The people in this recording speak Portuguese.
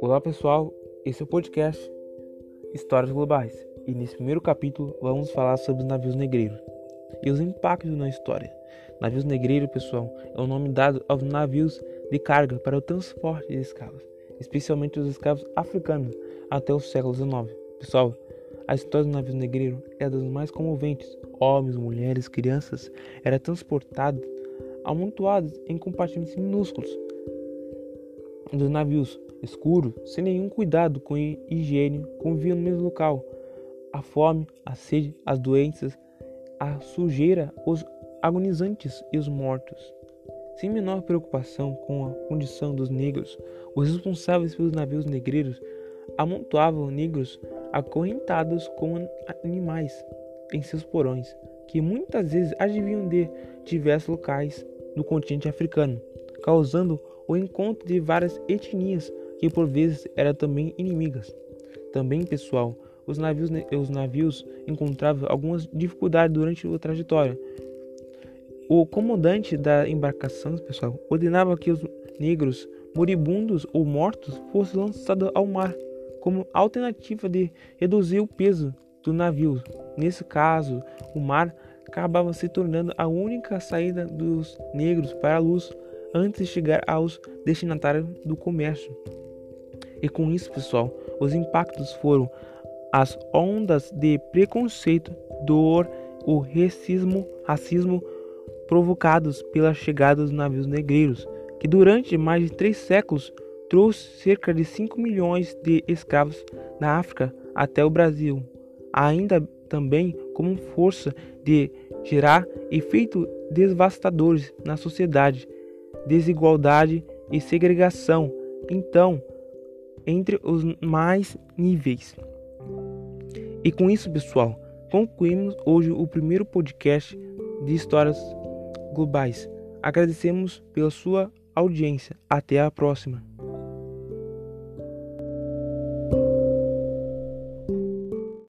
Olá pessoal, esse é o podcast Histórias Globais e nesse primeiro capítulo vamos falar sobre os navios negreiros e os impactos na história. Navios negreiros, pessoal, é o nome dado aos navios de carga para o transporte de escravos, especialmente os escravos africanos, até o século XIX. Pessoal, a história dos navios negreiros é das mais comoventes. Homens, mulheres, crianças eram transportados amontoados em compartimentos minúsculos dos navios escuros, sem nenhum cuidado com higiene, conviviam no mesmo local. A fome, a sede, as doenças, a sujeira, os agonizantes e os mortos. Sem menor preocupação com a condição dos negros, os responsáveis pelos navios negreiros amontoavam negros acorrentados como animais em seus porões, que muitas vezes adivinham de diversos locais do continente africano, causando o encontro de várias etnias que por vezes eram também inimigas. Também, pessoal, os navios, os navios encontravam algumas dificuldades durante a trajetória. O comandante da embarcação, pessoal, ordenava que os negros moribundos ou mortos fossem lançados ao mar como alternativa de reduzir o peso do navio. Nesse caso, o mar acabava se tornando a única saída dos negros para a luz antes de chegar aos destinatários do comércio. E com isso, pessoal, os impactos foram as ondas de preconceito, dor, o racismo, racismo provocados pela chegada dos navios negreiros, que durante mais de três séculos trouxe cerca de 5 milhões de escravos da África até o Brasil, ainda também como força de gerar efeitos devastadores na sociedade, desigualdade e segregação. Então, entre os mais níveis. E com isso, pessoal, concluímos hoje o primeiro podcast de histórias globais. Agradecemos pela sua audiência. Até a próxima.